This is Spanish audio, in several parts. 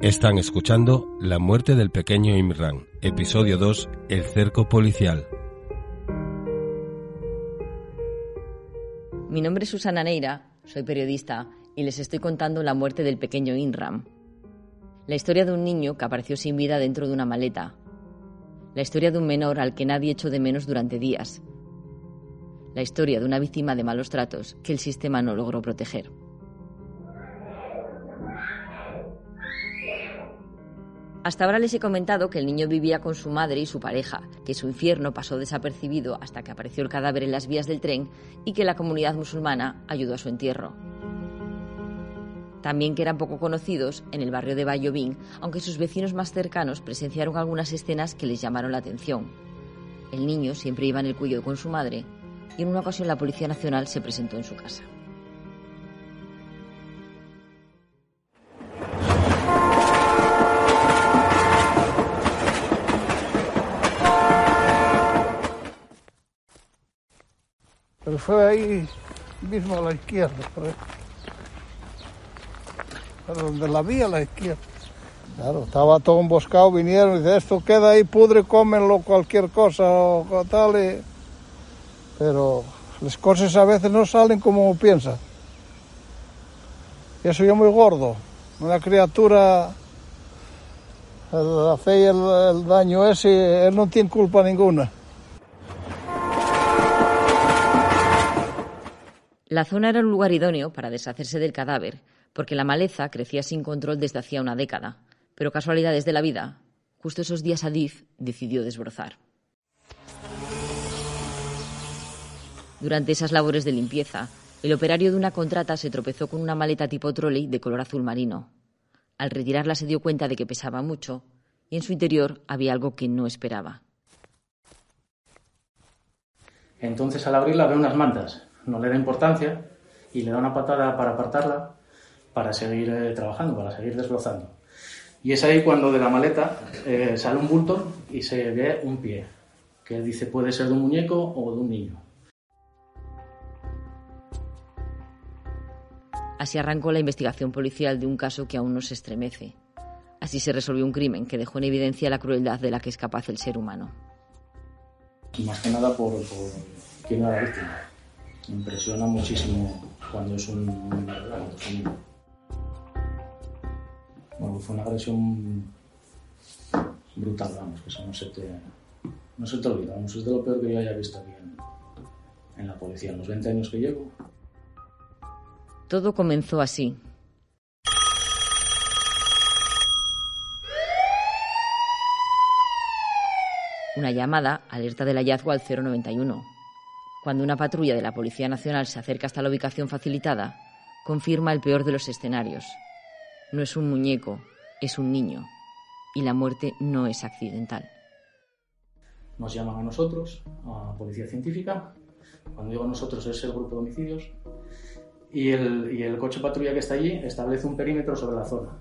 Están escuchando La muerte del pequeño Imran, episodio 2, El cerco policial. Mi nombre es Susana Neira, soy periodista y les estoy contando la muerte del pequeño Imran. La historia de un niño que apareció sin vida dentro de una maleta. La historia de un menor al que nadie echó de menos durante días. La historia de una víctima de malos tratos que el sistema no logró proteger. Hasta ahora les he comentado que el niño vivía con su madre y su pareja, que su infierno pasó desapercibido hasta que apareció el cadáver en las vías del tren y que la comunidad musulmana ayudó a su entierro. También que eran poco conocidos en el barrio de Bayobín, aunque sus vecinos más cercanos presenciaron algunas escenas que les llamaron la atención. El niño siempre iba en el cuello con su madre y en una ocasión la Policía Nacional se presentó en su casa. Pero fue ahí mismo a la izquierda, donde la vi a la izquierda. Claro, estaba todo emboscado, vinieron y dice, esto queda ahí, pudre, cómenlo, cualquier cosa o tal. Pero las cosas a veces no salen como piensa. Y eso yo muy gordo. Una criatura, la fe y el, el daño ese, él no tiene culpa ninguna. La zona era un lugar idóneo para deshacerse del cadáver, porque la maleza crecía sin control desde hacía una década. Pero casualidades de la vida, justo esos días Adif decidió desbrozar. Durante esas labores de limpieza, el operario de una contrata se tropezó con una maleta tipo trolley de color azul marino. Al retirarla se dio cuenta de que pesaba mucho y en su interior había algo que no esperaba. Entonces al abrirla ve unas mantas no le da importancia y le da una patada para apartarla para seguir eh, trabajando, para seguir desbrozando. Y es ahí cuando de la maleta eh, sale un bulto y se ve un pie, que dice puede ser de un muñeco o de un niño. Así arrancó la investigación policial de un caso que aún no se estremece. Así se resolvió un crimen que dejó en evidencia la crueldad de la que es capaz el ser humano. Más que nada por, por quién era la víctima impresiona muchísimo cuando es un, niño. Fue una agresión brutal, vamos, que eso no se te, no se te olvida, vamos, es de lo peor que yo haya visto aquí en, en la policía, en los 20 años que llevo. Todo comenzó así. Una llamada alerta del hallazgo al 091 cuando una patrulla de la Policía Nacional se acerca hasta la ubicación facilitada, confirma el peor de los escenarios. No es un muñeco, es un niño. Y la muerte no es accidental. Nos llaman a nosotros, a Policía Científica. Cuando digo nosotros es el grupo de homicidios. Y el, coche patrulla que está allí establece un perímetro sobre la zona.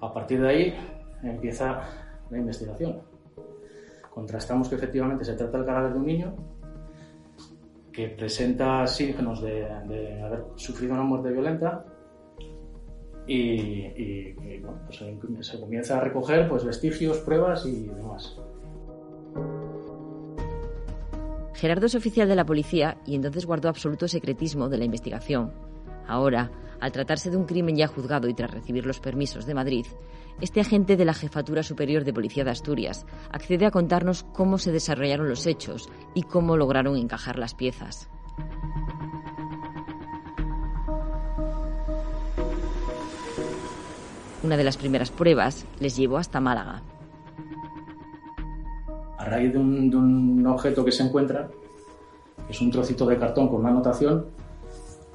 A partir de ahí empieza la investigación. Contrastamos que efectivamente se trata del cadáver de un niño que presenta signos de, haber sufrido una muerte violenta y, bueno, pues se comienza a recoger pues, vestigios, pruebas y demás. Gerardo es oficial de la policía y entonces guardó absoluto secretismo de la investigación. Ahora, al tratarse de un crimen ya juzgado y tras recibir los permisos de Madrid, este agente de la Jefatura Superior de Policía de Asturias accede a contarnos cómo se desarrollaron los hechos y cómo lograron encajar las piezas. Una de las primeras pruebas les llevó hasta Málaga. A raíz de un, objeto que se encuentra, es un trocito de cartón con una anotación,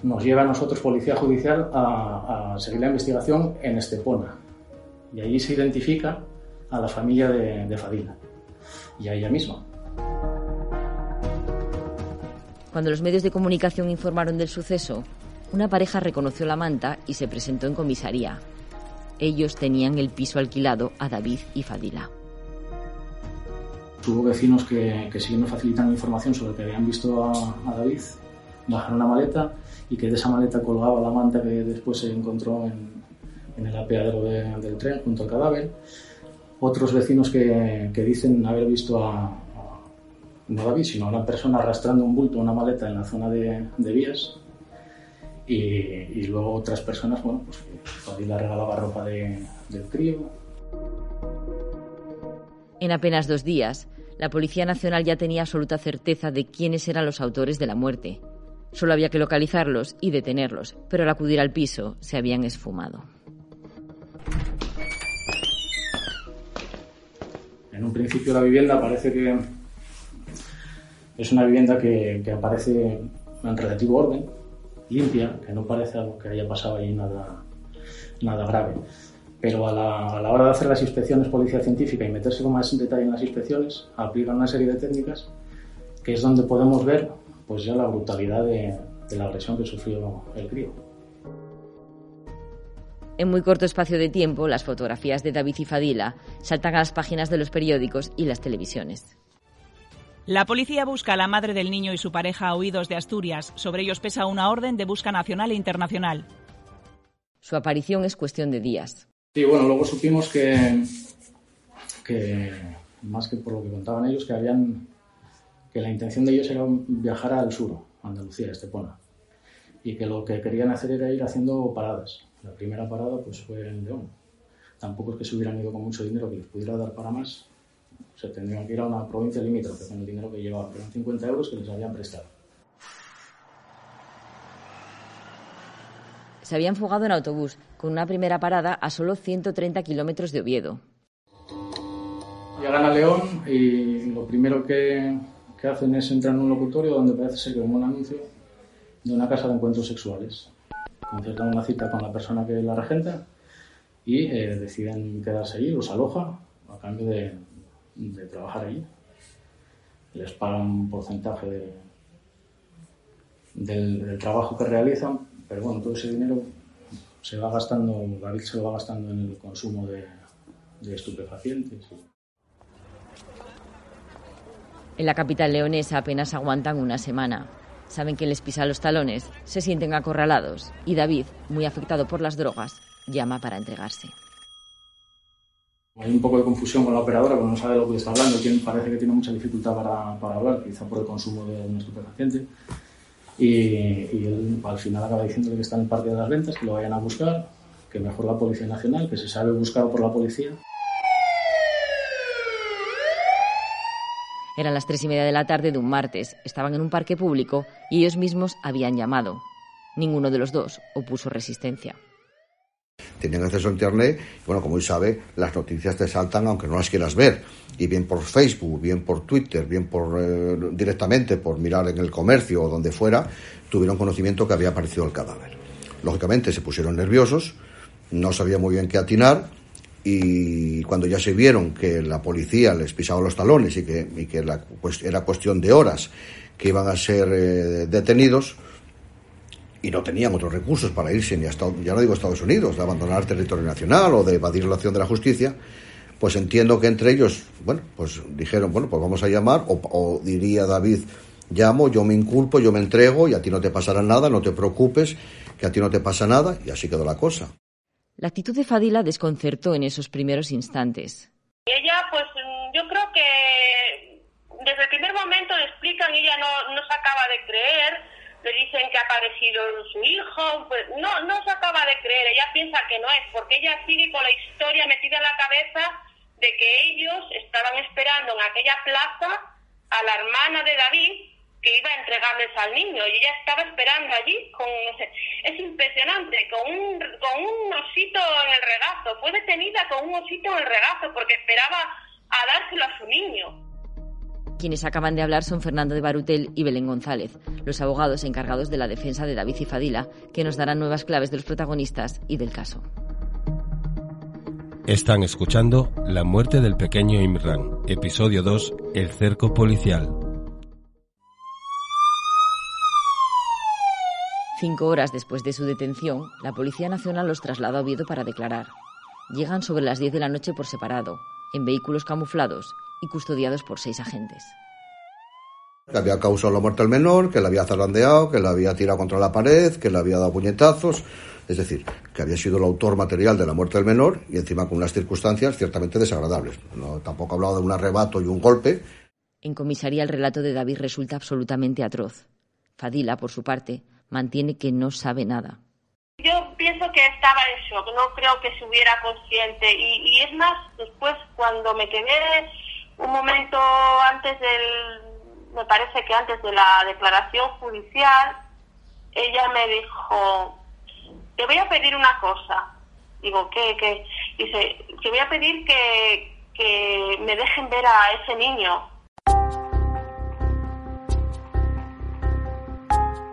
nos lleva a nosotros, Policía Judicial, a seguir la investigación en Estepona, y allí se identifica a la familia de, Fadila y a ella misma. Cuando los medios de comunicación informaron del suceso, una pareja reconoció la manta y se presentó en comisaría. Ellos tenían el piso alquilado a David y Fadila. Hubo vecinos que, que sí me facilitan información sobre que habían visto a, a, David bajar una maleta y que de esa maleta colgaba la manta que después se encontró en, en el apeadero de, del tren junto al cadáver. Otros vecinos que, que dicen haber visto a, a, no David, sino a una persona arrastrando un bulto, una maleta en la zona de, de vías. Y, y, luego otras personas, bueno, pues que David le regalaba ropa de, del crío. En apenas dos días, la Policía Nacional ya tenía absoluta certeza de quiénes eran los autores de la muerte. Solo había que localizarlos y detenerlos, pero al acudir al piso se habían esfumado. En un principio la vivienda parece que es una vivienda que, que aparece en relativo orden, limpia, que no parece algo que haya pasado ahí nada, nada grave pero a la, hora de hacer las inspecciones policía científica y meterse con más detalle en las inspecciones, aplican una serie de técnicas que es donde podemos ver pues ya la brutalidad de, de la agresión que sufrió el crío. En muy corto espacio de tiempo, las fotografías de David y Fadila saltan a las páginas de los periódicos y las televisiones. La policía busca a la madre del niño y su pareja huidos de Asturias. Sobre ellos pesa una orden de busca nacional e internacional. Su aparición es cuestión de días. Sí, bueno, luego supimos que, que, más que por lo que contaban ellos, que habían que la intención de ellos era viajar al sur, a Andalucía, a Estepona, y que lo que querían hacer era ir haciendo paradas. La primera parada pues fue en León. Tampoco es que se hubieran ido con mucho dinero que les pudiera dar para más. Se tendrían que ir a una provincia limítrofe con el dinero que llevaban, eran 50 euros que les habían prestado. se habían fugado en autobús, con una primera parada a solo 130 kilómetros de Oviedo. Llegan a León y lo primero que, que, hacen es entrar en un locutorio donde parece ser que un anuncio de una casa de encuentros sexuales. Concertan una cita con la persona que la regenta y eh, deciden quedarse allí, los aloja a cambio de, de trabajar allí. Les pagan un porcentaje de, del, del trabajo que realizan pero bueno, todo ese dinero se va gastando, David se lo va gastando en el consumo de, de estupefacientes. En la capital leonesa apenas aguantan una semana. Saben que les pisa los talones, se sienten acorralados y David, muy afectado por las drogas, llama para entregarse. Hay un poco de confusión con la operadora, porque no sabe lo que está hablando, parece que tiene mucha dificultad para, para hablar, quizá por el consumo de un estupefaciente. Y, y, él al final acaba diciéndole que está en el Parque de las Ventas, que lo vayan a buscar, que mejor la Policía Nacional, que se sabe buscado por la policía. Eran las tres y media de la tarde de un martes, estaban en un parque público y ellos mismos habían llamado. Ninguno de los dos opuso resistencia. Tienen acceso a Internet, y bueno, como él sabe, las noticias te saltan aunque no las quieras ver. Y bien por Facebook, bien por Twitter, bien por eh, directamente por mirar en el comercio o donde fuera, tuvieron conocimiento que había aparecido el cadáver. Lógicamente se pusieron nerviosos, no sabían muy bien qué atinar, y cuando ya se vieron que la policía les pisaba los talones y que, y que la, era cuestión de horas que iban a ser eh, detenidos, y no tenían otros recursos para irse ni hasta, ya no digo Estados Unidos, de abandonar el territorio nacional o de evadir la acción de la justicia, pues entiendo que entre ellos, bueno, pues dijeron, bueno, pues vamos a llamar, o, o, diría David, llamo, yo me inculpo, yo me entrego y a ti no te pasará nada, no te preocupes, que a ti no te pasa nada, y así quedó la cosa. La actitud de Fadila desconcertó en esos primeros instantes. Ella, pues yo creo que desde el primer momento le explican, ella no, no se acaba de creer, le dicen que ha aparecido su hijo, pues no, no se acaba de creer, ella piensa que no es, porque ella sigue con la historia metida en la cabeza de que ellos estaban esperando en aquella plaza a la hermana de David que iba a entregarles al niño y ella estaba esperando allí con es impresionante con un con un osito en el regazo fue detenida con un osito en el regazo porque esperaba a dárselo a su niño quienes acaban de hablar son Fernando de Barutel y Belén González, los abogados encargados de la defensa de David y Fadila, que nos darán nuevas claves de los protagonistas y del caso. Están escuchando La muerte del pequeño Imran, episodio 2, El cerco policial. Cinco horas después de su detención, la Policía Nacional los traslada a Oviedo para declarar. Llegan sobre las 10 de la noche por separado. En vehículos camuflados y custodiados por seis agentes. Que había causado la muerte al menor, que la había zarandeado, que la había tirado contra la pared, que le había dado puñetazos. Es decir, que había sido el autor material de la muerte del menor y encima con unas circunstancias ciertamente desagradables. No, tampoco ha hablado de un arrebato y un golpe. En comisaría el relato de David resulta absolutamente atroz. Fadila, por su parte, mantiene que no sabe nada. No creo que se hubiera consciente. Y, y es más, después cuando me quedé un momento antes del, me parece que antes de la declaración judicial, ella me dijo, te voy a pedir una cosa. Digo, ¿qué? qué? Dice, te voy a pedir que, que me dejen ver a ese niño.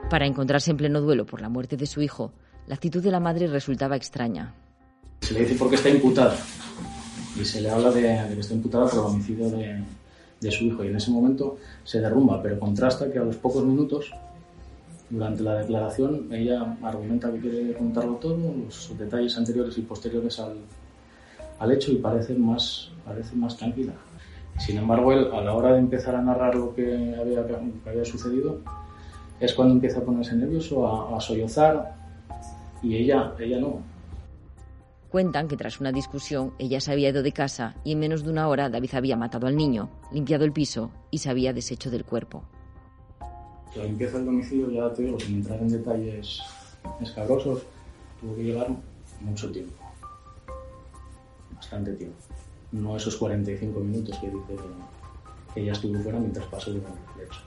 Para encontrarse en pleno duelo por la muerte de su hijo, la actitud de la madre resultaba extraña. Se le dice por qué está imputada y se le habla de, de que está imputada por el homicidio de, de su hijo y en ese momento se derrumba, pero contrasta que a los pocos minutos, durante la declaración, ella argumenta que quiere contarlo todo, los detalles anteriores y posteriores al, al hecho y parece más, parece más tranquila. Sin embargo, él, a la hora de empezar a narrar lo que había, que había sucedido, es cuando empieza a ponerse nervioso, a, a sollozar, y ella, ella no. Cuentan que tras una discusión ella se había ido de casa y en menos de una hora David había matado al niño, limpiado el piso y se había deshecho del cuerpo. La limpieza del domicilio, ya te digo, sin entrar en detalles escabrosos, tuvo que llevar mucho tiempo. Bastante tiempo. No esos 45 minutos que dice que ella estuvo fuera mientras pasó el hecho.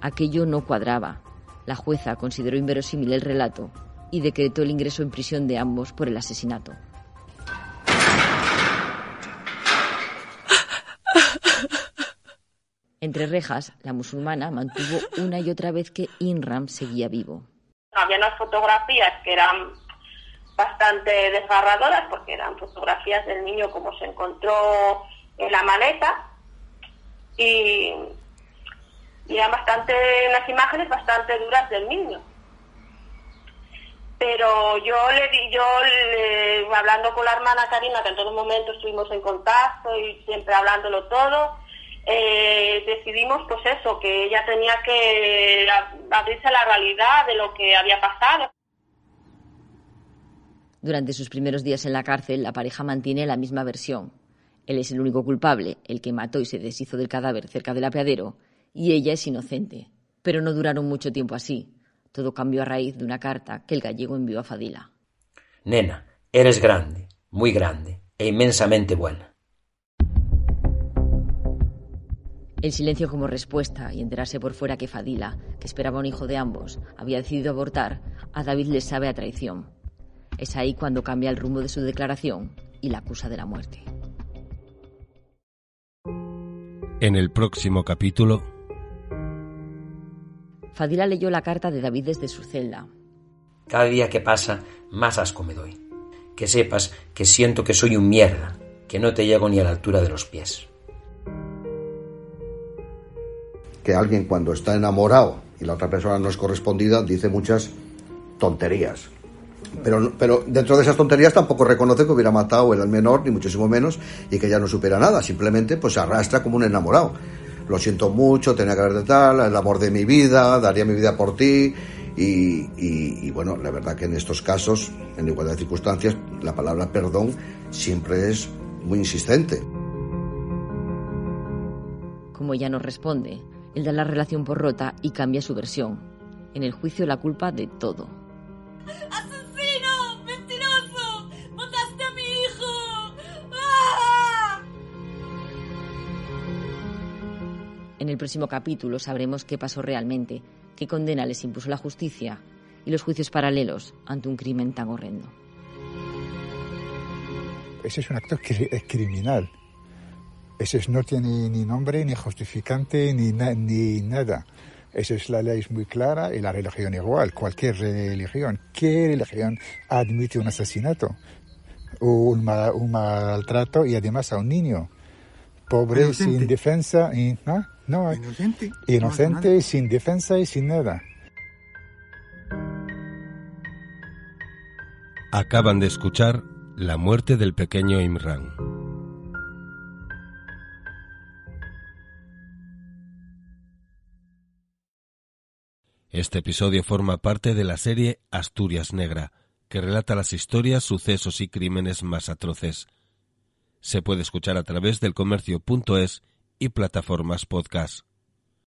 Aquello no cuadraba. La jueza consideró inverosímil el relato y decretó el ingreso en prisión de ambos por el asesinato. Entre rejas, la musulmana mantuvo una y otra vez que Inram seguía vivo. Había unas fotografías que eran bastante desgarradoras porque eran fotografías del niño como se encontró en la maleta y, y eran bastante unas imágenes bastante duras del niño pero yo le di, yo le, hablando con la hermana Karina, que en todo momento estuvimos en contacto y siempre hablándolo todo, eh, decidimos pues eso, que ella tenía que abrirse a la realidad de lo que había pasado. Durante sus primeros días en la cárcel, la pareja mantiene la misma versión. Él es el único culpable, el que mató y se deshizo del cadáver cerca del apeadero, y ella es inocente. Pero no duraron mucho tiempo así. Todo cambió a raíz de una carta que el gallego envió a Fadila. Nena, eres grande, muy grande e inmensamente buena. El silencio como respuesta y enterarse por fuera que Fadila, que esperaba un hijo de ambos, había decidido abortar, a David le sabe a traición. Es ahí cuando cambia el rumbo de su declaración y la acusa de la muerte. En el próximo capítulo, Fadila leyó la carta de David desde su celda. Cada día que pasa, más asco me doy. Que sepas que siento que soy un mierda, que no te llego ni a la altura de los pies. Que alguien cuando está enamorado y la otra persona no es correspondida dice muchas tonterías. Pero, pero dentro de esas tonterías tampoco reconoce que hubiera matado el menor, ni muchísimo menos, y que ya no supera nada. Simplemente pues se arrastra como un enamorado. Lo siento mucho, tenía que haber de tal, el amor de mi vida, daría mi vida por ti. Y, y, y, bueno, la verdad que en estos casos, en igualdad de circunstancias, la palabra perdón siempre es muy insistente. Como ella no responde, él da la relación por rota y cambia su versión. En el juicio la culpa de todo. En el próximo capítulo sabremos qué pasó realmente, qué condena les impuso la justicia y los juicios paralelos ante un crimen tan horrendo. Ese es un acto es criminal. Ese es- no tiene ni nombre, ni justificante, ni, na- ni nada. Esa es la ley es muy clara y la religión igual. Cualquier religión. ¿Qué religión admite un asesinato? O un, un maltrato y además a un niño? Pobre, sin defensa. Y, ¿no? No, Inocente. inocente, sin defensa y sin nada. acaban de escuchar La muerte del pequeño Imran. Este episodio forma parte de la serie Asturias Negra, que relata las historias, sucesos y crímenes más atroces. Se puede escuchar a través del comercio.es y plataformas podcast.